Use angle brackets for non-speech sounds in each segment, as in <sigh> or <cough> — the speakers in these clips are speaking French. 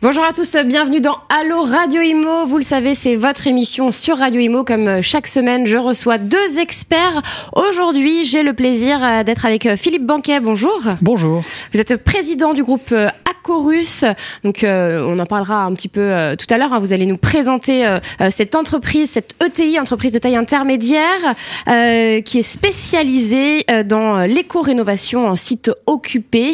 Bonjour à tous, bienvenue dans Allo Radio Imo. Vous le savez, c'est votre émission sur Radio Imo. Comme euh, chaque semaine, je reçois deux experts. Aujourd'hui, j'ai le plaisir euh, d'être avec euh, Philippe Banquet. Bonjour. Bonjour. Vous êtes président du groupe Acorus. Donc, on en parlera un petit peu tout à l'heure. Hein. Vous allez nous présenter cette entreprise, cette ETI, entreprise de taille intermédiaire, qui est spécialisée dans l'éco-rénovation en site occupé.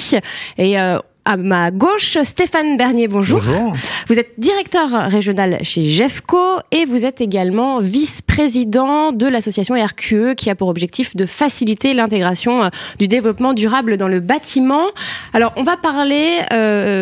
Et à ma gauche, Stéphane Bernier, bonjour. Bonjour. Vous êtes directeur régional chez GEFCO et vous êtes également vice-président de l'association RQE qui a pour objectif de faciliter l'intégration euh, du développement durable dans le bâtiment. Alors, on va parler euh,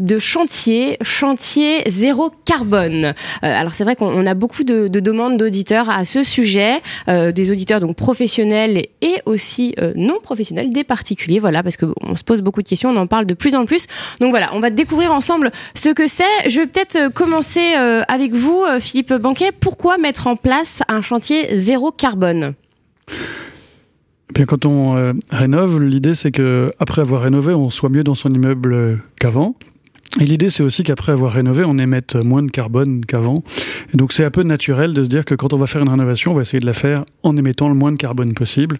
de chantier, chantier zéro carbone. Euh, alors c'est vrai qu'on a beaucoup de, demandes d'auditeurs à ce sujet, euh, des auditeurs donc professionnels et aussi euh, non professionnels, des particuliers, voilà, parce qu'on se pose beaucoup de questions, on en parle de plus en plus. Donc voilà, on va découvrir ensemble ce que c'est. Je vais peut-être commencer avec vous, Philippe Banquet. Pourquoi mettre en place un chantier zéro carbone? Bien, quand on rénove, l'idée c'est que après avoir rénové, on soit mieux dans son immeuble qu'avant. Et l'idée, c'est aussi qu'après avoir rénové, on émette moins de carbone qu'avant. Et donc, c'est un peu naturel de se dire que quand on va faire une rénovation, on va essayer de la faire en émettant le moins de carbone possible.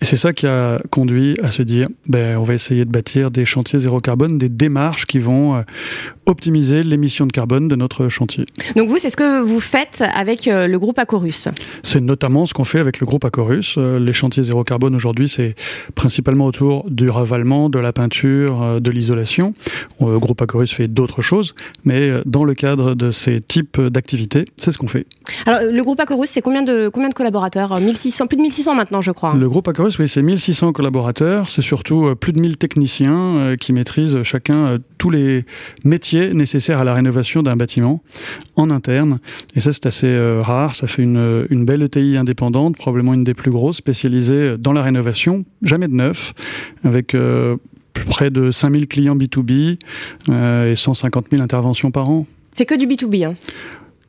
Et c'est ça qui a conduit à se dire, ben, on va essayer de bâtir des chantiers zéro carbone, des démarches qui vont euh, optimiser l'émission de carbone de notre chantier. Donc vous, c'est ce que vous faites avec euh, le groupe Acorus C'est notamment ce qu'on fait avec le groupe Acorus. Euh, les chantiers zéro carbone aujourd'hui, c'est principalement autour du ravalement, de la peinture, de l'isolation. Le groupe Acorus fait d'autres choses, mais dans le cadre de ces types d'activités, c'est ce qu'on fait. Alors le groupe Acorus, c'est combien de, combien de collaborateurs? 1600, Plus de 1600 maintenant, je crois. Le groupe Acorus, oui, c'est 1600 collaborateurs, c'est surtout euh, plus de 1000 techniciens euh, qui maîtrisent chacun euh, tous les métiers nécessaires à la rénovation d'un bâtiment en interne. Et ça, c'est assez rare, ça fait une, une belle ETI indépendante, probablement une des plus grosses, spécialisée dans la rénovation, jamais de neuf, avec près de 5000 clients B2B et 150 000 interventions par an. C'est que du B2B hein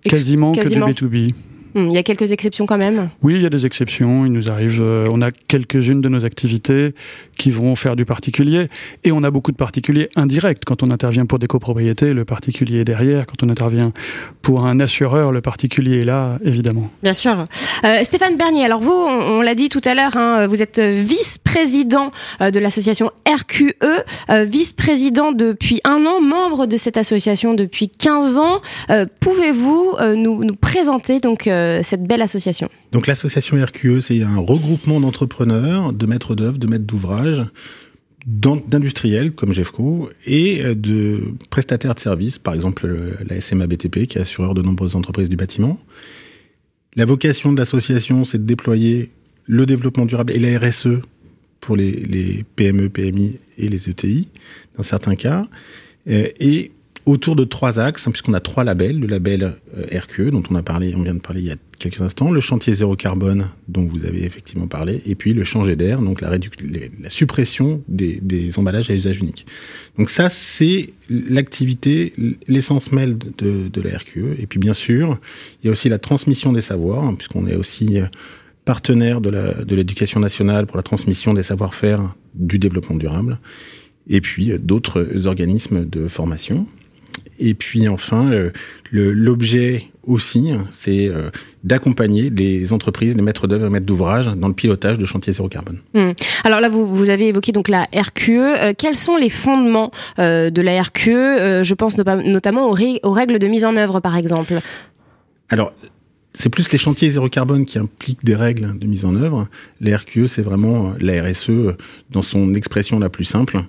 Quasiment, Quasiment, que du B2B. Hmm, il y a quelques exceptions quand même Oui, il y a des exceptions. Il nous arrive, euh, on a quelques-unes de nos activités qui vont faire du particulier. Et on a beaucoup de particuliers indirects. Quand on intervient pour des copropriétés, le particulier est derrière. Quand on intervient pour un assureur, le particulier est là, évidemment. Bien sûr. Euh, Stéphane Bernier, alors vous, on, l'a dit tout à l'heure, hein, vous êtes vice-président euh, de l'association RQE, vice-président depuis un an, membre de cette association depuis 15 ans. Pouvez-vous nous, nous, présenter donc euh, cette belle association Donc l'association RQE, c'est un regroupement d'entrepreneurs, de maîtres d'œuvre, de maîtres d'ouvrage, d'industriels comme Jeffco et euh, de prestataires de services, par exemple la SMA BTP qui est assureur de nombreuses entreprises du bâtiment. La vocation de l'association, c'est de déployer le développement durable et la RSE pour les, les PME, PMI et les ETI, dans certains cas. Euh, et autour de trois axes, hein, puisqu'on a trois labels. Le label euh, RQE, dont on a parlé, on vient de parler il y a quelques instants, le chantier zéro carbone, dont vous avez effectivement parlé, et puis le changer d'air, donc la, suppression des, emballages à usage unique. Donc ça, c'est l'activité, l'essence même de, de la RQE. Et puis bien sûr, il y a aussi la transmission des savoirs, hein, puisqu'on est aussi euh, partenaire de l'éducation nationale pour la transmission des savoir-faire du développement durable, et puis euh, d'autres organismes de formation. Et puis enfin, euh, l'objet aussi, c'est euh, d'accompagner les entreprises, les maîtres d'œuvre et maîtres d'ouvrage dans le pilotage de chantiers zéro carbone. Hmm. Alors là, vous, vous, avez évoqué donc la RQE. Euh, quels sont les fondements de la RQE Je pense notamment aux, aux, règles de mise en œuvre, par exemple. Alors, c'est plus les chantiers zéro carbone qui impliquent des règles de mise en œuvre. La RQE, c'est vraiment la RSE dans son expression la plus simple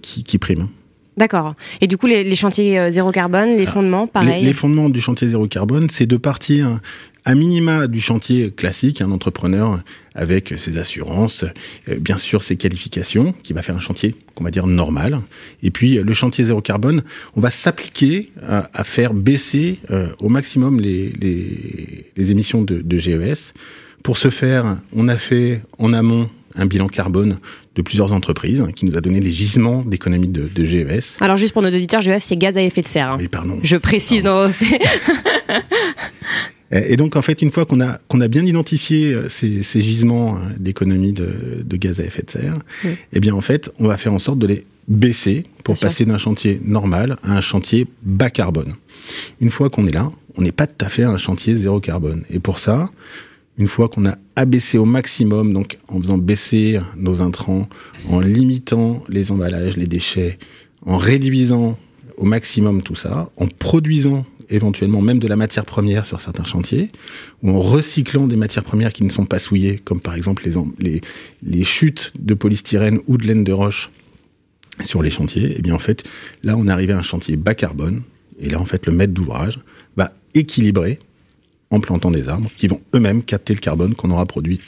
qui, qui prime. D'accord. Et du coup, les, chantiers euh, zéro carbone, les fondements, pareil les, fondements du chantier zéro carbone, c'est de partir à minima du chantier classique, un entrepreneur avec ses assurances, euh, bien sûr ses qualifications, qui va faire un chantier qu'on va dire normal. Et puis le chantier zéro carbone, on va s'appliquer à, faire baisser euh, au maximum les, les, émissions de, de GES. Pour ce faire, on a fait en amont un bilan carbone de plusieurs entreprises qui nous a donné les gisements d'économie de, de, GES. Alors juste pour nos auditeurs, GES c'est gaz à effet de serre. Hein. Oui, pardon. Je précise. <laughs> Et donc, en fait, une fois qu'on a, qu'on a bien identifié euh, ces, ces gisements hein, d'économie de, de, gaz à effet de serre, oui. eh bien, en fait, on va faire en sorte de les baisser pour bien passer d'un chantier normal à un chantier bas carbone. Une fois qu'on est là, on n'est pas tout à fait à un chantier zéro carbone. Et pour ça, une fois qu'on a abaissé au maximum, donc en faisant baisser nos intrants, en limitant les emballages, les déchets, en réduisant au maximum tout ça, en produisant éventuellement même de la matière première sur certains chantiers, ou en recyclant des matières premières qui ne sont pas souillées, comme par exemple les, chutes de polystyrène ou de laine de roche sur les chantiers, et eh bien en fait, là on est à un chantier bas carbone, et là en fait le maître d'ouvrage va équilibrer en plantant des arbres qui vont eux-mêmes capter le carbone qu'on aura produit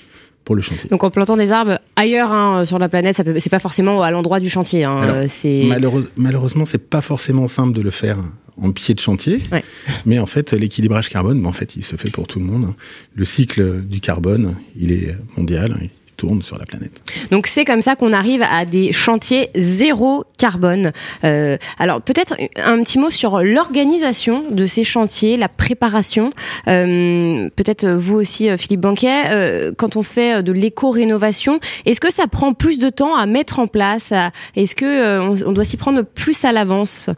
pour le chantier. Donc en plantant des arbres ailleurs hein, sur la planète, ça c'est pas forcément à l'endroit du chantier. Hein, Alors, c'est malheureux, malheureusement, c'est pas forcément simple de le faire en pied de chantier, ouais. mais en fait l'équilibrage carbone, ben, en fait, il se fait pour tout le monde. Le cycle du carbone, il est mondial tourne sur la planète. Donc c'est comme ça qu'on arrive à des chantiers zéro carbone. Euh, alors peut-être un petit mot sur l'organisation de ces chantiers, la préparation. Euh, peut-être vous aussi, Philippe Banquet, euh, quand on fait de l'éco-rénovation, est-ce que ça prend plus de temps à mettre en place? Est-ce que euh, on doit s'y prendre plus à l'avance?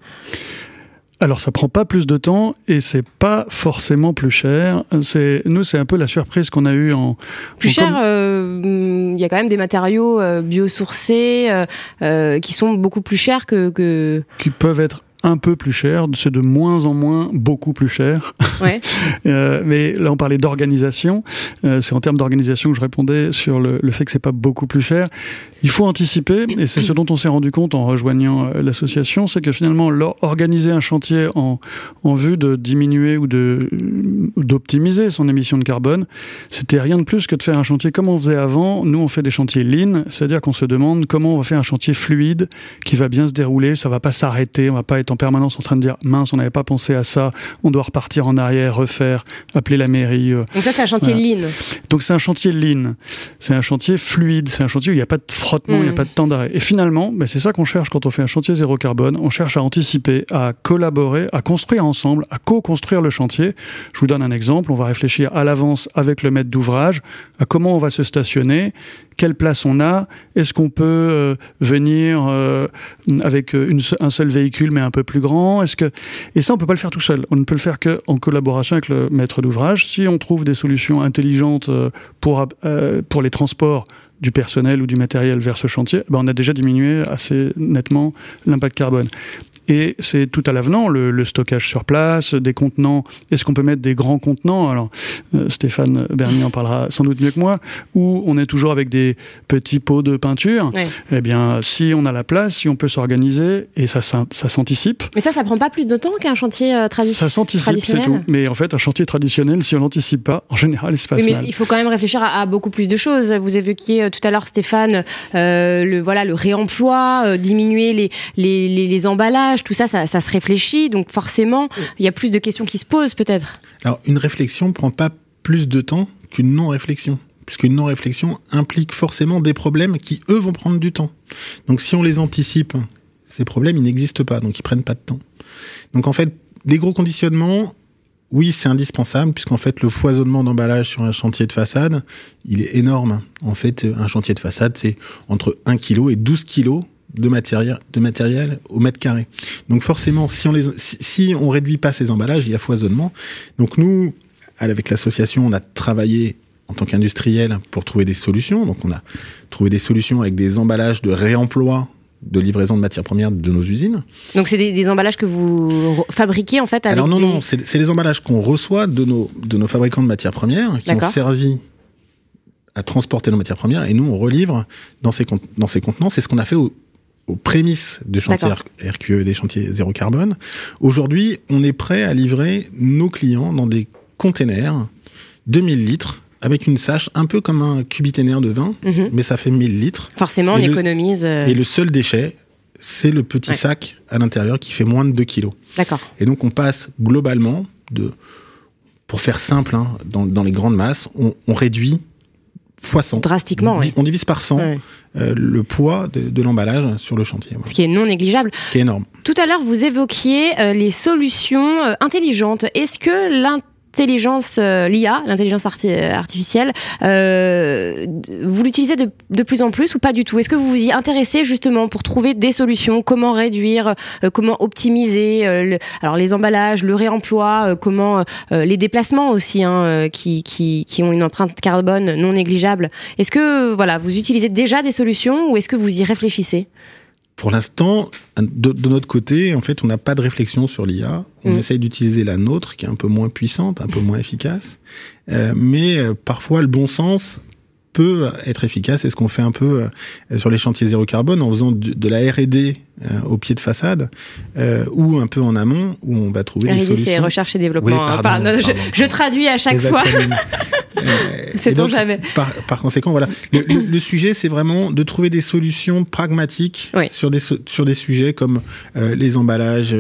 Alors ça prend pas plus de temps et c'est pas forcément plus cher. C'est nous c'est un peu la surprise qu'on a eu en plus en cher. Il euh, y a quand même des matériaux euh, biosourcés euh, euh, qui sont beaucoup plus chers que, que qui peuvent être un peu plus cher, c'est de moins en moins beaucoup plus cher. Ouais. <laughs> euh, mais là, on parlait d'organisation. Euh, c'est en termes d'organisation que je répondais sur le, le fait que c'est pas beaucoup plus cher. Il faut anticiper, et c'est ce dont on s'est rendu compte en rejoignant euh, l'association, c'est que finalement, organiser un chantier en, en vue de diminuer ou d'optimiser son émission de carbone, c'était rien de plus que de faire un chantier comme on faisait avant. Nous, on fait des chantiers lean, c'est-à-dire qu'on se demande comment on va faire un chantier fluide qui va bien se dérouler, ça va pas s'arrêter, on va pas être en permanence en train de dire mince, on n'avait pas pensé à ça, on doit repartir en arrière, refaire, appeler la mairie. Donc ça, c'est un chantier voilà. lean. Donc c'est un chantier lean, c'est un chantier fluide, c'est un chantier où il n'y a pas de frottement, il mmh. n'y a pas de temps d'arrêt. Et finalement, ben c'est ça qu'on cherche quand on fait un chantier zéro carbone, on cherche à anticiper, à collaborer, à construire ensemble, à co-construire le chantier. Je vous donne un exemple, on va réfléchir à l'avance avec le maître d'ouvrage à comment on va se stationner, quelle place on a, est-ce qu'on peut euh, venir euh, avec une, un seul véhicule mais un peu plus grand, est-ce que et ça on peut pas le faire tout seul, on ne peut le faire que en collaboration avec le maître d'ouvrage. Si on trouve des solutions intelligentes pour euh, pour les transports du personnel ou du matériel vers ce chantier, ben on a déjà diminué assez nettement l'impact carbone. Et c'est tout à l'avenant, le, le, stockage sur place, des contenants. Est-ce qu'on peut mettre des grands contenants? Alors, euh, Stéphane Bernier en parlera sans doute mieux que moi. Ou on est toujours avec des petits pots de peinture. Ouais. Eh bien, si on a la place, si on peut s'organiser, et ça, ça, ça s'anticipe. Mais ça, ça prend pas plus de temps qu'un chantier euh, tradi ça s'anticipe, c'est tout. Mais en fait, un chantier traditionnel, si on l'anticipe pas, en général, il se passe oui, mais mal. Il faut quand même réfléchir à, à, beaucoup plus de choses. Vous évoquiez euh, tout à l'heure, Stéphane, euh, le voilà, le réemploi, diminuer les, les, les, les emballages, tout ça, ça, ça se réfléchit. Donc forcément, il y a plus de questions qui se posent peut-être. Alors une réflexion prend pas plus de temps qu'une non-réflexion. Puisqu'une non-réflexion implique forcément des problèmes qui, eux, vont prendre du temps. Donc si on les anticipe, ces problèmes, ils n'existent pas, donc ils prennent pas de temps. Donc en fait, des gros conditionnements, oui, c'est indispensable, puisqu'en fait, le foisonnement d'emballage sur un chantier de façade, il est énorme. En fait, un chantier de façade, c'est entre 1 kg et 12 kg de matériel, de matériel au mètre carré. Donc forcément, si on les, si, si on réduit pas ces emballages, il y a foisonnement. Donc nous, avec l'association, on a travaillé en tant qu'industriel pour trouver des solutions. Donc on a trouvé des solutions avec des emballages de réemploi de livraison de matières premières de nos usines. Donc c'est des, des, emballages que vous fabriquez en fait avec Alors non, des... non, c'est les emballages qu'on reçoit de nos, de nos fabricants de matières premières qui ont servi à transporter nos matières premières et nous on relivre dans ces, dans ces contenants. C'est ce qu'on a fait au, aux prémices des chantiers RQE, des chantiers zéro carbone. Aujourd'hui, on est prêt à livrer nos clients dans des containers 2000 litres avec une sâche un peu comme un cubiténaire de vin, Mhm. mais ça fait 1000 litres. Forcément, on et économise. Euh... et le seul déchet, c'est le petit ouais. sac à l'intérieur qui fait moins de 2 kilos. D'accord. Et donc on passe globalement de, pour faire simple, hein, dans, dans, les grandes masses, on, on réduit fois 100. Drastiquement, on, divise par 100 ouais. euh, le poids de, de l'emballage sur le chantier. Voilà. Ce qui est non négligeable. Ce qui est énorme. Tout à l'heure, vous évoquiez euh, les solutions euh, intelligentes. Est-ce que l'intelligence, euh, l'IA, l'intelligence artificielle, euh, vous l'utilisez de, de, plus en plus ou pas du tout? Est-ce que vous vous y intéressez justement pour trouver des solutions? Comment réduire euh, Comment optimiser Alors les emballages, le réemploi, comment les déplacements aussi, hein, qui, qui, qui ont une empreinte carbone non négligeable? Est-ce que voilà, vous utilisez déjà des solutions ou est-ce que vous y réfléchissez? Pour l'instant, de, notre côté, en fait, on n'a pas de réflexion sur l'IA. On mm. essaye d'utiliser la nôtre, qui est un peu moins puissante, un peu moins efficace. Euh, mais euh, parfois, le bon sens peut être efficace. C'est ce qu'on fait un peu euh, sur les chantiers zéro carbone en faisant de, la R&D euh, au pied de façade euh, ou un peu en amont où on va trouver des solutions. c'est recherche et développement. Hein. je, traduis à chaque fois. <laughs> c'est ton jamais. Par, par, conséquent, voilà. Le, sujet, c'est vraiment de trouver des solutions pragmatiques sur des sur des sujets comme les emballages,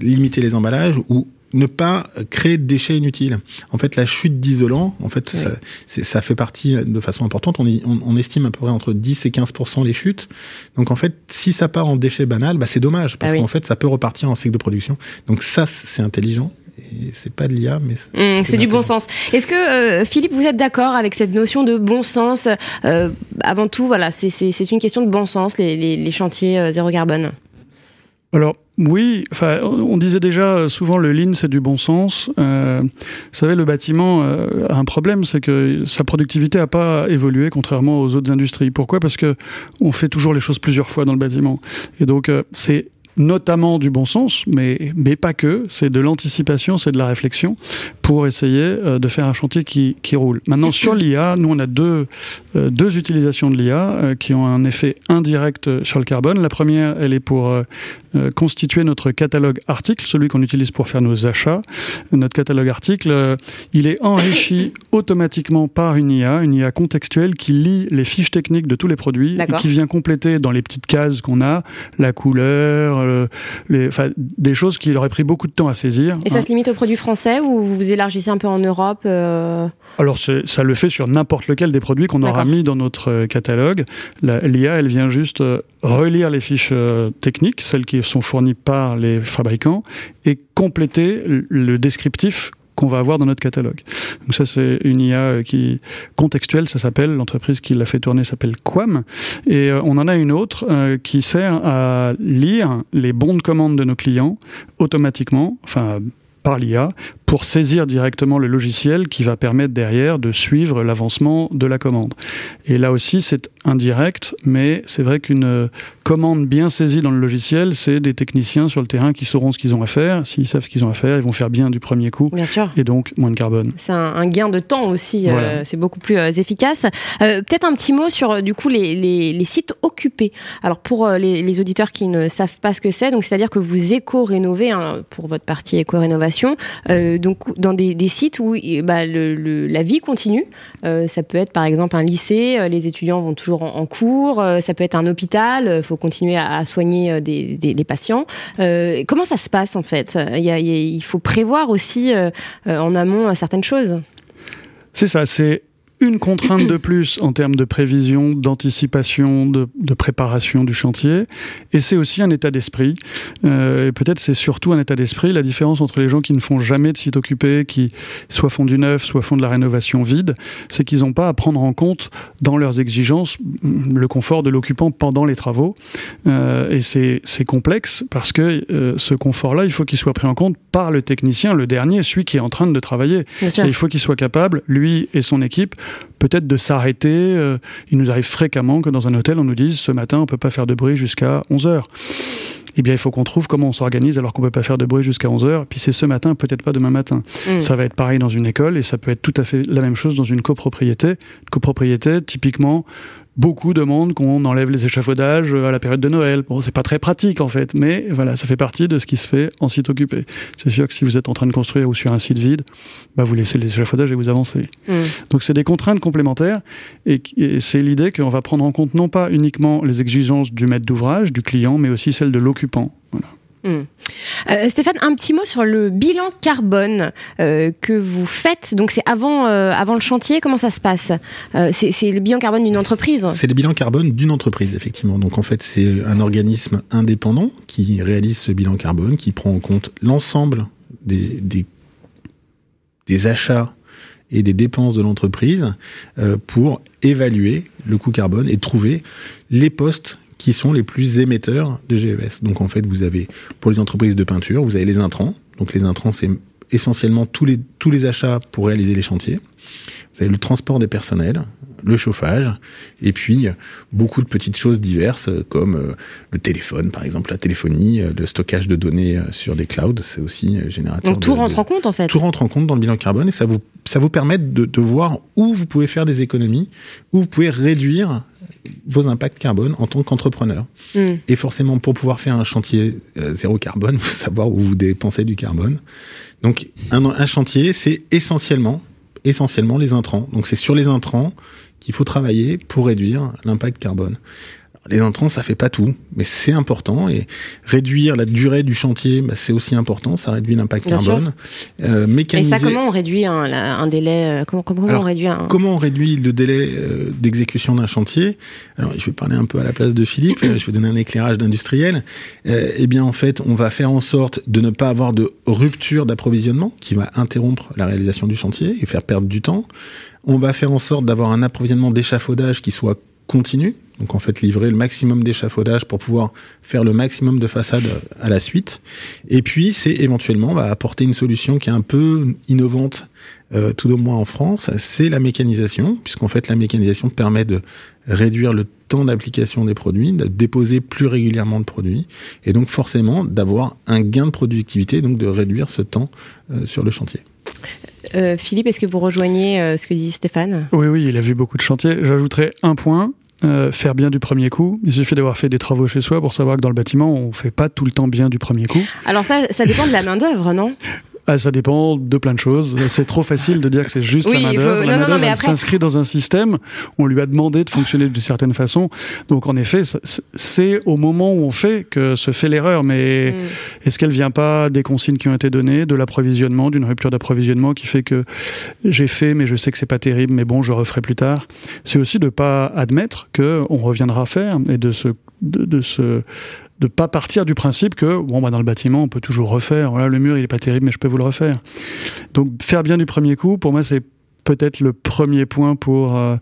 limiter les emballages ou ne pas créer de déchets inutiles. En fait, la chute d'isolant, en fait, ça, ça, fait partie de façon importante. On, on, estime à peu près entre 10 et 15% les chutes. Donc, en fait, si ça part en déchets banals, bah, c'est dommage parce ah qu'en fait, ça peut repartir en cycle de production. Donc, ça, c'est intelligent. Et c'est pas de l'IA, mais mmh, c'est du bon sens. Est-ce que euh, Philippe, vous êtes d'accord avec cette notion de bon sens? Euh, Avant tout, voilà, c'est une question de bon sens les, les, les chantiers euh, zéro carbone. Alors oui, enfin, on disait déjà souvent le lean c'est du bon sens. Euh, vous savez, le bâtiment euh, a un problème, c'est que sa productivité n'a pas évolué contrairement aux autres industries. Pourquoi? Parce que on fait toujours les choses plusieurs fois dans le bâtiment, et donc euh, c'est notamment du bon sens, mais, mais pas que, c'est de l'anticipation, c'est de la réflexion pour essayer euh, de faire un chantier qui, qui roule. Maintenant, sur l'IA, nous, on a deux, euh, deux utilisations de l'IA euh, qui ont un effet indirect sur le carbone. La première, elle est pour constituer notre catalogue article, celui qu'on utilise pour faire nos achats. Notre catalogue article, il est enrichi <coughs> automatiquement par une IA, une IA contextuelle qui lit les fiches techniques de tous les produits et qui vient compléter dans les petites cases qu'on a la couleur, euh, les, des choses qui auraient pris beaucoup de temps à saisir. Et ça hein. se limite aux produits français ou vous vous élargissez un peu en Europe euh Alors ça le fait sur n'importe lequel des produits qu'on aura mis dans notre euh, catalogue. L'IA, elle vient juste relire les fiches techniques, celles qui sont fournies par les fabricants, et compléter le descriptif qu'on va avoir dans notre catalogue. Donc ça, c'est une IA euh, qui contextuelle, ça s'appelle. L'entreprise qui l'a fait tourner s'appelle Quam. Et euh, on en a une autre euh, qui sert à lire les bons de commande de nos clients automatiquement, enfin par l'IA pour saisir directement le logiciel qui va permettre derrière de suivre l'avancement de la commande. Et là aussi, c'est indirect, mais c'est vrai qu'une commande bien saisie dans le logiciel, c'est des techniciens sur le terrain qui sauront ce qu'ils ont à faire. S'ils savent ce qu'ils ont à faire, ils vont faire bien du premier coup. Bien sûr. Et donc, moins de carbone. C'est un, gain de temps aussi. Euh, c'est beaucoup plus euh, efficace. Euh, peut-être un petit mot sur, du coup, les, les, les sites occupés. Alors, pour les, les, auditeurs qui ne savent pas ce que c'est, donc c'est-à-dire que vous éco-rénovez, hein, pour votre partie éco-rénovation, donc dans des, des, sites où bah, le, la vie continue. ça peut être, par exemple, un lycée. Les étudiants vont toujours en, cours. ça peut être un hôpital faut continuer à, soigner euh, des, patients. Euh, comment ça se passe en fait? Il, faut prévoir aussi euh, en amont certaines choses. C'est ça, c'est une contrainte de plus en termes de prévision, d'anticipation, de, préparation du chantier. Et c'est aussi un état d'esprit. Euh, et peut-être c'est surtout un état d'esprit. La différence entre les gens qui ne font jamais de site occupé, qui soit font du neuf, soit font de la rénovation vide, c'est qu'ils n'ont pas à prendre en compte dans leurs exigences le confort de l'occupant pendant les travaux. Euh, et c'est complexe parce que euh, ce confort-là, il faut qu'il soit pris en compte par le technicien, le dernier, celui qui est en train de travailler. Et il faut qu'il soit capable, lui et son équipe, peut-être de s'arrêter. Euh, il nous arrive fréquemment que dans un hôtel, on nous dise ce matin, on peut pas faire de bruit jusqu'à 11 heures. Eh bien, il faut qu'on trouve comment on s'organise alors qu'on peut pas faire de bruit jusqu'à 11 heures. Puis c'est ce matin, peut-être pas demain matin. Mm. Ça va être pareil dans une école et ça peut être tout à fait la même chose dans une copropriété. Copropriété, typiquement, beaucoup demandent qu'on enlève les échafaudages à la période de Noël. Bon, c'est pas très pratique en fait, mais voilà, ça fait partie de ce qui se fait en site occupé. C'est sûr que si vous êtes en train de construire ou sur un site vide, bah vous laissez les échafaudages et vous avancez. Mm. Donc c'est des contraintes complémentaires et, c'est l'idée qu'on va prendre en compte non pas uniquement les exigences du maître d'ouvrage, du client, mais aussi celles de l'occupant. Voilà. Euh, Stéphane, un petit mot sur le bilan carbone euh, que vous faites. Donc c'est avant, euh, avant le chantier, comment ça se passe C'est le bilan carbone d'une entreprise? C'est le bilan carbone d'une entreprise, effectivement. Donc en fait, c'est un organisme indépendant qui réalise ce bilan carbone, qui prend en compte l'ensemble des, achats et des dépenses de l'entreprise pour évaluer le coût carbone et trouver les postes qui sont les plus émetteurs de GES. Donc en fait, vous avez pour les entreprises de peinture, vous avez les intrants. Donc les intrants, c'est essentiellement tous les tous les achats pour réaliser les chantiers. Vous avez le transport des personnels, le chauffage, et puis beaucoup de petites choses diverses comme euh, le téléphone, par exemple, la téléphonie, euh, le stockage de données euh, sur des clouds, c'est aussi générateur. Donc tout de- rentre de- en compte en fait. tout rentre en compte dans le bilan carbone et ça vous, ça vous permet de, de voir où vous pouvez faire des économies, où vous pouvez réduire vos impacts carbone en tant qu'entrepreneur. Hmm. Et forcément, pour pouvoir faire un chantier euh, zéro carbone, il <laughs> faut savoir où vous dépensez du carbone. Donc, un, un chantier, c'est essentiellement, essentiellement les intrants. Donc, c'est sur les intrants qu'il faut travailler pour réduire l'impact carbone. Les intrants, ça fait pas tout, mais c'est important. Et réduire la durée du chantier, bah, c'est aussi important. Ça réduit l'impact carbone. Euh, Et mécaniser. ça, comment on réduit un, la- un délai euh, Comment, comment, comment Alors, on réduit un Comment on réduit le délai euh, d'exécution d'un chantier? Alors, je vais parler un peu à la place de Philippe. <clears throat> je vais donner un éclairage d'industriel. Euh, eh bien, en fait, on va faire en sorte de ne pas avoir de rupture d'approvisionnement qui va interrompre la réalisation du chantier et faire perdre du temps. On va faire en sorte d'avoir un approvisionnement d'échafaudage qui soit continu. Donc, en fait, livrer le maximum d'échafaudage pour pouvoir faire le maximum de façades à la suite. Et puis, c'est éventuellement, va apporter une solution qui est un peu innovante euh, tout au moins en France, c'est la mécanisation, puisqu'en fait la mécanisation permet de réduire le temps d'application des produits, de déposer plus régulièrement de produits, et donc forcément d'avoir un gain de productivité, donc de réduire ce temps euh, sur le chantier. Euh, Philippe, est-ce que vous rejoignez euh, ce que dit Stéphane? Oui, oui, il a vu beaucoup de chantiers. J'ajouterais un point. Euh, faire bien du premier coup. Il suffit d'avoir fait des travaux chez soi pour savoir que dans le bâtiment, on fait pas tout le temps bien du premier coup. Alors ça, ça dépend de la main d'œuvre, non? Ah, ça dépend de plein de choses. C'est trop facile de dire que c'est juste Oui, la main d'œuvre. La main d'œuvre, s'inscrit dans un système. On lui a demandé de fonctionner d'une certaine façon. Donc, en effet, c'est au moment où on fait que se fait l'erreur. Mais Mm. est-ce qu'elle vient pas des consignes qui ont été données, de l'approvisionnement, d'une rupture d'approvisionnement qui fait que j'ai fait, mais je sais que c'est pas terrible, mais bon, je referai plus tard. C'est aussi de pas admettre que on reviendra faire et de se, de, de se, de pas partir du principe que bon, bah, dans le bâtiment, on peut toujours refaire. Voilà, le mur, il est pas terrible, mais je peux vous le refaire. Donc, faire bien du premier coup, pour moi, c'est peut-être le premier point pour euh,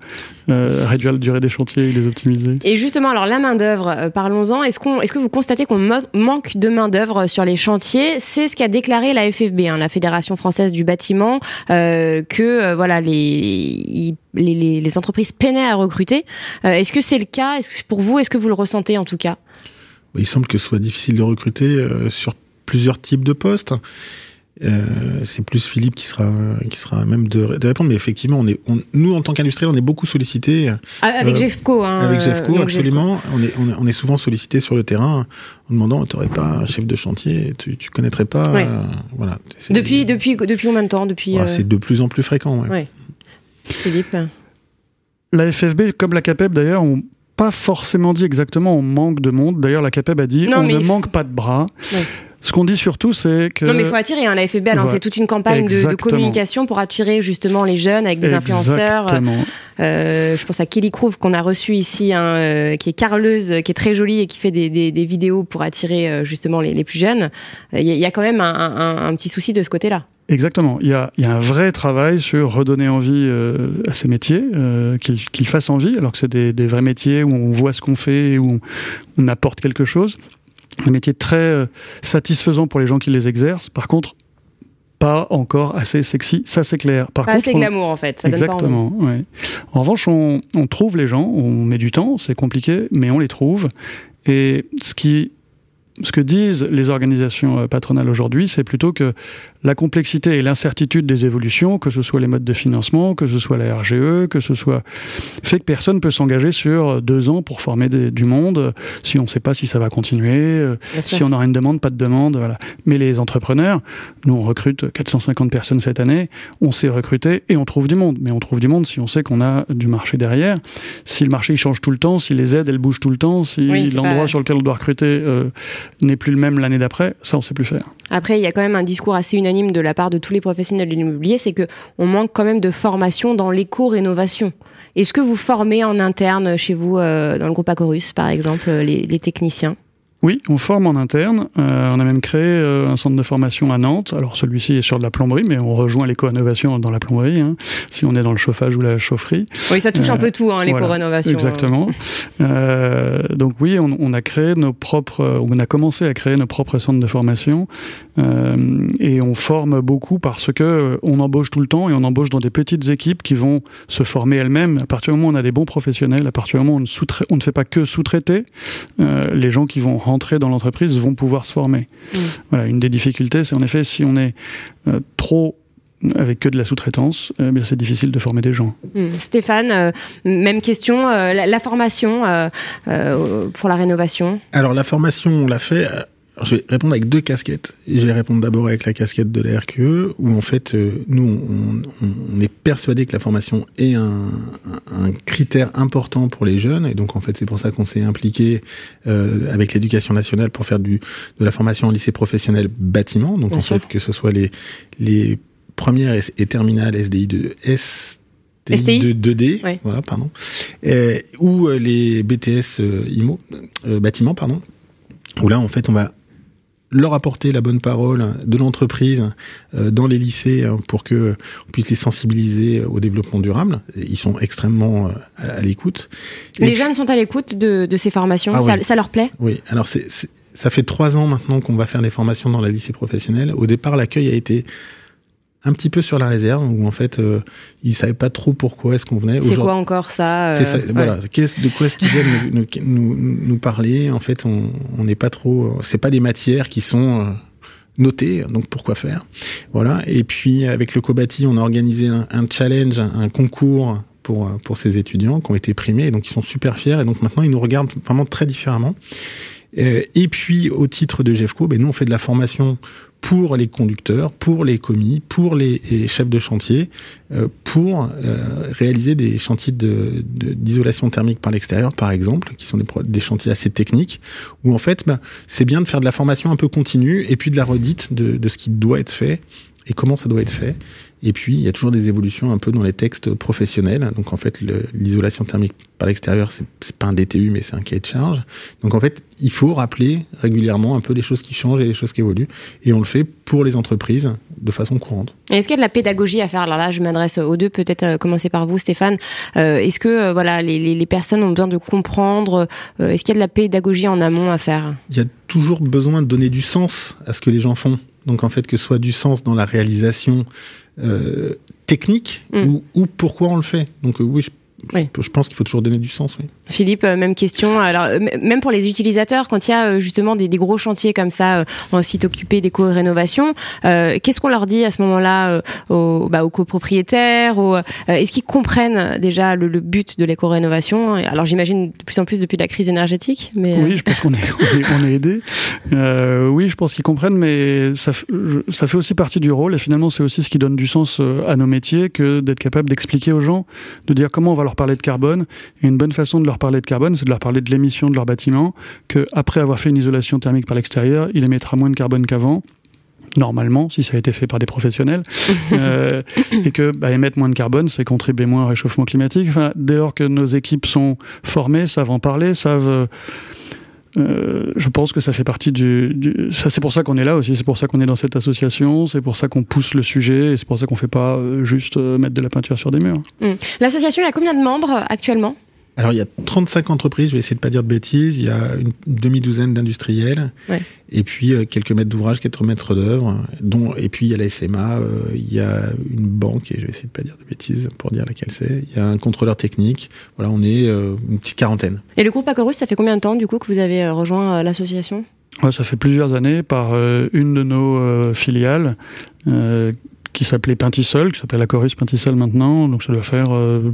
euh, réduire la durée des chantiers et les optimiser. Et justement, alors la main d'œuvre, euh, parlons-en. Est-ce qu'on, est-ce que vous constatez qu'on manque de main d'œuvre sur les chantiers? C'est ce qu'a déclaré la FFB, hein, la Fédération française du bâtiment, que voilà les, les, entreprises peinaient à recruter. Est-ce que c'est le cas? Pour vous, est-ce que vous le ressentez en tout cas? Il semble que ce soit difficile de recruter euh, sur plusieurs types de postes. Euh, c'est plus Philippe qui sera qui sera à même de, de répondre, mais effectivement, on est, on- nous en tant qu'industriel, on est beaucoup sollicité Ah, Avec Euh, Jeffco, hein, Avec euh, Jeffco, absolument. On est, on est, on est souvent sollicité sur le terrain en demandant, tu n'aurais pas un chef de chantier, tu, tu connaîtrais pas, Ouais. euh, voilà. Depuis, depuis, depuis combien de temps Depuis euh, c'est de plus en plus fréquent. ouais. ouais. Philippe. La FFB, comme la CAPEB d'ailleurs, ont pas forcément dit exactement on manque de monde. D'ailleurs, la CAPEB a dit Non, on ne faut- manque pas de bras. Ouais. Ce qu'on dit surtout, c'est que Non, mais il faut attirer. Hein, la FFB a lancé Voilà. toute une campagne de, communication pour attirer justement les jeunes avec des influenceurs. Exactement. Euh, je pense à Kelly Croove qu'on a reçu ici, hein, euh, qui est carleuse, qui est très jolie et qui fait des, des, des vidéos pour attirer euh, justement les, les plus jeunes. Il y, a- il y a quand même un, un- un petit souci de ce côté-là. Exactement. Il y a, il y a un vrai travail sur redonner envie euh, à ces métiers, euh, qu'ils fassent envie, alors que c'est des, des vrais métiers où on voit ce qu'on fait, où on, on apporte quelque chose. Un métier très euh, satisfaisant pour les gens qui les exercent. Par contre, pas encore assez sexy, ça c'est clair. Par Pas contre, assez on- glamour en fait. Ça donne pas envie. Exactement. ouais. En revanche, on, on trouve les gens, on met du temps, c'est compliqué, mais on les trouve. Et ce qui, ce que disent les organisations euh, patronales aujourd'hui, c'est plutôt que la complexité et l'incertitude des évolutions, que ce soit les modes de financement, que ce soit la RGE, que ce soit fait que personne peut s'engager sur deux ans pour former des- du monde si on ne sait pas si ça va continuer, sûr. si on aura une demande, pas de demande, voilà. Mais les entrepreneurs, nous on recrute 450 personnes cette année, on sait recruter et on trouve du monde. Mais on trouve du monde si on sait qu'on a du marché derrière. Si le marché il change tout le temps, si les aides elles bougent tout le temps, si Oui, l'endroit pas- sur lequel on doit recruter euh, n'est plus le même l'année d'après, ça on sait plus faire. Après, il y a quand même un discours assez unanime de la part de tous les professionnels de l'immobilier, c'est que on manque quand même de formation dans l'éco-rénovation. Est-ce que vous formez en interne chez vous, euh, dans le groupe Acorus, par exemple, les, les techniciens? Oui, on forme en interne. Euh, on a même créé euh, un centre de formation à Nantes. Alors celui-ci est sur de la plomberie, mais on rejoint l'éco-innovation dans la plomberie, hein, si on est dans le chauffage ou la chaufferie. Oui, ça touche un peu tout, hein, l'éco-rénovation. Voilà, exactement. <laughs> Euh, donc oui, on, on, a créé nos propres, on a commencé à créer nos propres centres de formation euh, et on forme beaucoup parce que on embauche tout le temps et on embauche dans des petites équipes qui vont se former elles-mêmes. À partir du moment où on a des bons professionnels, à partir du moment où on ne, on ne fait pas que sous-traiter, les gens qui vont rentrer dans l'entreprise vont pouvoir se former. Mmh. Voilà, une des difficultés, c'est en effet si on est euh, trop avec que de la sous-traitance, euh, c'est difficile de former des gens. Mmh. Stéphane, euh, même question, euh, la, la, formation euh, pour la rénovation? Alors la formation, on l'a fait alors, je vais répondre avec deux casquettes. Je vais répondre d'abord avec la casquette de la RQE, où en fait, euh, nous, on, on, on, est persuadé que la formation est un, un, critère important pour les jeunes, et donc en fait, c'est pour ça qu'on s'est impliqué euh, avec l'éducation nationale pour faire du, de la formation en lycée professionnel bâtiment. Donc Bien en sûr. fait, que ce soit les, les premières et, et terminales SDI de S STI de 2D, oui. voilà, pardon, et, ou les BTS euh, IMO, euh, bâtiment, pardon, où là, en fait, on va leur apporter la bonne parole de l'entreprise euh, dans les lycées hein, pour que on puisse les sensibiliser au développement durable. Ils sont extrêmement euh, à, à l'écoute. Les puis, jeunes sont à l'écoute de, de, ces formations. Ah, ça, oui. ça, leur plaît? Oui. Alors c'est ça fait trois ans maintenant qu'on va faire des formations dans la lycée professionnelle. Au départ, l'accueil a été un petit peu sur la réserve où en fait euh, ils savaient pas trop pourquoi est-ce qu'on venait. C'est quoi encore ça, euh, ça ouais. Voilà, de quoi est-ce qu'ils viennent nous, nous, nous, parler? En fait, on n'est pas trop. C'est pas des matières qui sont euh, notées, donc pourquoi faire? Voilà. Et puis avec le Cobati, on a organisé un, un challenge, un concours pour pour ces étudiants qui ont été primés, et donc ils sont super fiers. Et donc maintenant, ils nous regardent vraiment très différemment. Et puis, au titre de GEFCO, ben, nous, on fait de la formation pour les conducteurs, pour les commis, pour les, chefs de chantier, euh, pour euh, réaliser des chantiers d'isolation thermique par l'extérieur, par exemple, qui sont des, chantiers assez techniques, où en fait, ben, c'est bien de faire de la formation un peu continue et puis de la redite de, de ce qui doit être fait et comment ça doit être fait. Et puis, il y a toujours des évolutions un peu dans les textes professionnels. Donc, en fait, l'isolation thermique par l'extérieur, c'est pas un DTU, mais c'est un cahier de charge. Donc, en fait, il faut rappeler régulièrement un peu les choses qui changent et les choses qui évoluent. Et on le fait pour les entreprises de façon courante. Est-ce qu'il y a de la pédagogie à faire? Alors là, je m'adresse aux deux, peut-être euh, commencer par vous, Stéphane. Euh, Est-ce que euh, voilà, les, les, les, personnes ont besoin de comprendre Est-ce qu'il y a de la pédagogie en amont à faire? Il y a toujours besoin de donner du sens à ce que les gens font. Donc, en fait, que ce soit du sens dans la réalisation euh, technique mm. ou, ou, pourquoi on le fait. Donc euh, oui, je, oui. je, je pense qu'il faut toujours donner du sens. Oui. Philippe, euh, même question. Alors même pour les utilisateurs, quand il y a justement des, des gros chantiers comme ça en site occupé d'éco-rénovation, euh, qu'est-ce qu'on leur dit à ce moment-là euh, aux, bah, aux, copropriétaires aux, euh, Est-ce qu'ils comprennent déjà le, le but de l'éco-rénovation? Alors j'imagine de plus en plus depuis la crise énergétique. Mais oui, je pense qu'on est, on est, on est aidé. oui, je pense qu'ils comprennent, mais ça, ça fait aussi partie du rôle et finalement c'est aussi ce qui donne du sens à nos métiers que d'être capable d'expliquer aux gens, de dire comment on va leur parler de carbone et une bonne façon de leur parler de carbone, c'est de leur parler de l'émission de leur bâtiment, qu'après avoir fait une isolation thermique par l'extérieur, il émettra moins de carbone qu'avant normalement, si ça a été fait par des professionnels, <laughs> euh, et que bah, émettre moins de carbone, c'est contribuer moins au réchauffement climatique. Enfin, dès lors que nos équipes sont formées, savent en parler, savent... Euh, je pense que ça fait partie du. du ça, c'est pour ça qu'on est là aussi. C'est pour ça qu'on est dans cette association. C'est pour ça qu'on pousse le sujet. Et c'est pour ça qu'on fait pas euh, juste mettre de la peinture sur des murs. Mmh. L'association, il y a combien de membres actuellement? Alors, il y a 35 entreprises, je vais essayer de pas dire de bêtises. Il y a une demi-douzaine d'industriels. Ouais. Et puis, euh, quelques maîtres d'ouvrage, quelques maîtres d'œuvre. Dont, et puis, il y a la SMA, euh, il y a une banque, et je vais essayer de pas dire de bêtises pour dire laquelle c'est. Il y a un contrôleur technique. Voilà, on est euh, une petite quarantaine. Et le groupe Acorus, ça fait combien de temps, du coup, que vous avez rejoint l'association? Ouais, Ça fait plusieurs années par une de nos filiales qui s'appelait Pintisol, qui s'appelle Acorus Pintisol maintenant, donc ça doit faire 5 euh,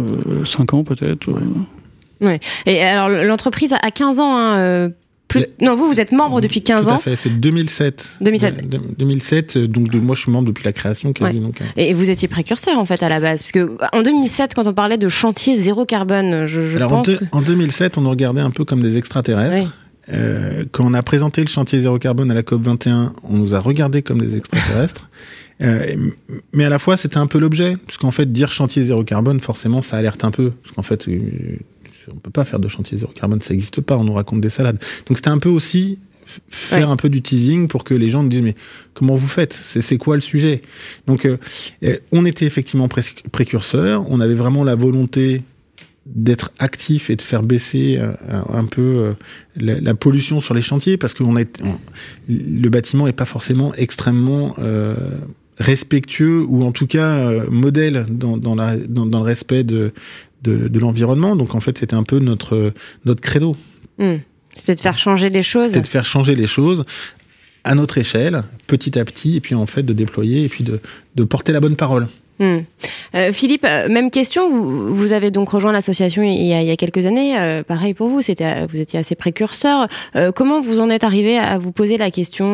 euh, ans peut-être. Ouais. ouais. Et alors l'entreprise a 15 ans, hein, euh, plus... Non, vous, vous êtes membre depuis 15 Tout ans. Tout à fait, c'est 2007. 2007. De, 2007, donc de, moi je suis membre depuis la création quasi. Ouais. Donc, euh... Et vous étiez précurseur en fait à la base, parce que en 2007, quand on parlait de chantier zéro carbone, je, je Alors, pense. En, de, que... en 2007, on nous regardait un peu comme des extraterrestres. Oui. Euh, quand on a présenté le chantier zéro carbone à la COP 21, on nous a regardé comme des extraterrestres. Euh, mais à la fois, c'était un peu l'objet, parce qu'en fait, dire chantier zéro carbone, forcément, ça alerte un peu, parce qu'en fait, on peut pas faire de chantier zéro carbone, ça n'existe pas, on nous raconte des salades. Donc c'était un peu aussi faire un peu du teasing pour que les gens nous disent mais comment vous faites? C'est quoi le sujet? Donc euh, on était effectivement précurseurs on avait vraiment la volonté d'être actif et de faire baisser euh, un, peu euh, la, pollution sur les chantiers parce que on est, le bâtiment est pas forcément extrêmement euh, respectueux ou en tout cas modèle dans, dans, la, dans, le respect de, de, de l'environnement. Donc en fait, c'était un peu notre, notre credo. Hmm. C'était de faire changer les choses. C'était de faire changer les choses à notre échelle, petit à petit, et puis en fait de déployer et puis de, de porter la bonne parole. Hmm. Euh, Philippe, euh, même question. Vous, vous avez donc rejoint l'association il, il, y a quelques années. Euh, pareil pour vous, c'était vous étiez assez précurseur. Euh, comment vous en êtes arrivé à vous poser la question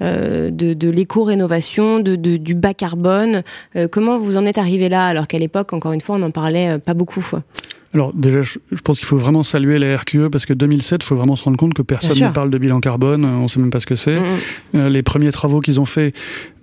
de, de l'éco-rénovation, de, de, du bas carbone? Comment vous en êtes arrivé là alors qu'à l'époque, encore une fois, on n'en parlait pas beaucoup alors déjà, je pense qu'il faut vraiment saluer la RQE parce que 2007, il faut vraiment se rendre compte que personne ne parle de bilan carbone, on ne sait même pas ce que c'est. Les premiers travaux qu'ils ont faits,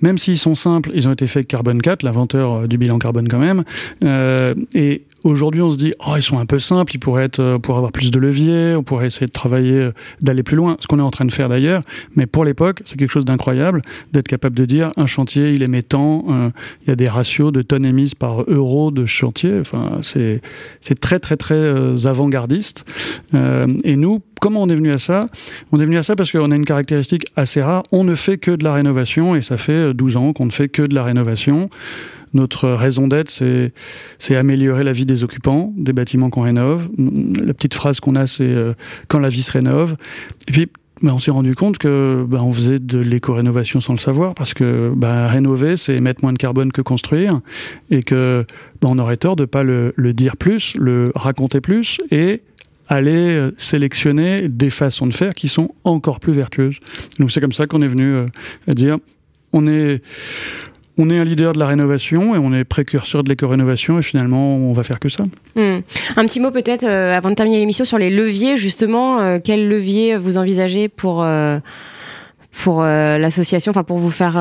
même s'ils sont simples, ils ont été faits Carbone 4, l'inventeur du bilan carbone quand même. Euh, et Aujourd'hui, on se dit, oh, ils sont un peu simples, ils pourraient être, euh, pour avoir plus de levier, on pourrait essayer de travailler, euh, d'aller plus loin, ce qu'on est en train de faire d'ailleurs. Mais pour l'époque, c'est quelque chose d'incroyable d'être capable de dire, un chantier, il émet tant, euh, il y a des ratios de tonnes émises par euro de chantier. Enfin, c'est, c'est très, très, très avant-gardiste. et nous, comment on est venu à ça? On est venu à ça parce qu'on a une caractéristique assez rare, on ne fait que de la rénovation, et ça fait 12 ans qu'on ne fait que de la rénovation. Notre raison d'être, c'est améliorer la vie des occupants, des bâtiments qu'on rénove. La petite phrase qu'on a, c'est euh, quand la vie se rénove. Et puis, ben, on s'est rendu compte que ben, on faisait de l'éco-rénovation sans le savoir, parce que ben, rénover, c'est mettre moins de carbone que construire, et que on aurait tort de pas le, le dire plus, le raconter plus, et aller euh, sélectionner des façons de faire qui sont encore plus vertueuses. Donc c'est comme ça qu'on est venu euh, à dire on est on est un leader de la rénovation et on est précurseur de l'éco-rénovation et finalement on va faire que ça. Hmm. Un petit mot peut-être euh, avant de terminer l'émission sur les leviers justement. Euh, quels leviers vous envisagez pour euh, pour l'association, enfin pour vous faire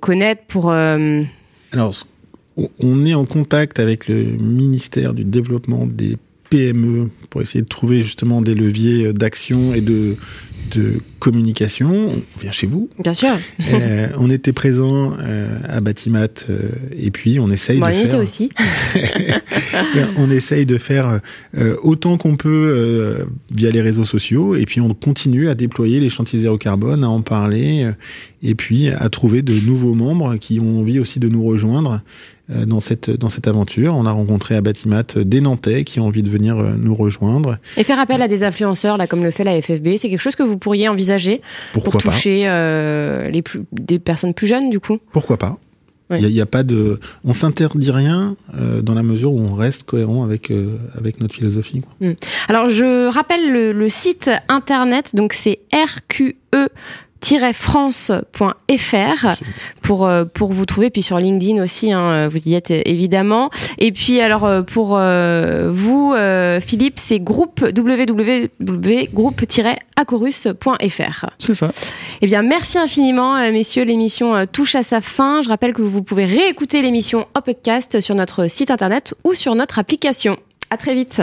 connaître, pour alors on est en contact avec le ministère du développement des PME pour essayer de trouver justement des leviers d'action et de de communication, on vient chez vous. Bien sûr. Euh, on était présent euh, à Batimat euh, et puis on essaye de faire. aussi. <laughs> on essaye de faire autant qu'on peut via les réseaux sociaux et puis on continue à déployer les chantiers zéro carbone, à en parler et puis à trouver de nouveaux membres qui ont envie aussi de nous rejoindre euh, dans cette, dans cette aventure. On a rencontré à Batimat des Nantais qui ont envie de venir euh, nous rejoindre. Et faire appel à des influenceurs, là, comme le fait la FFB, c'est quelque chose que vous pourriez envisager pour toucher euh, les plus, des personnes plus jeunes, du coup? Pourquoi pas il n'y a, pas de, on s'interdit rien dans la mesure où on reste cohérent avec avec notre philosophie. Hmm. Alors je rappelle le, le, site internet, donc c'est RQE france.fr pour euh, pour vous trouver puis sur LinkedIn aussi hein, vous y êtes évidemment. Et puis alors euh, pour euh, vous Philippe c'est groupe www.groupe-acorus.fr c'est ça. Eh bien merci infiniment messieurs. L'émission touche à sa fin. Je rappelle que vous pouvez réécouter l'émission en podcast sur notre site internet ou sur notre application. À très vite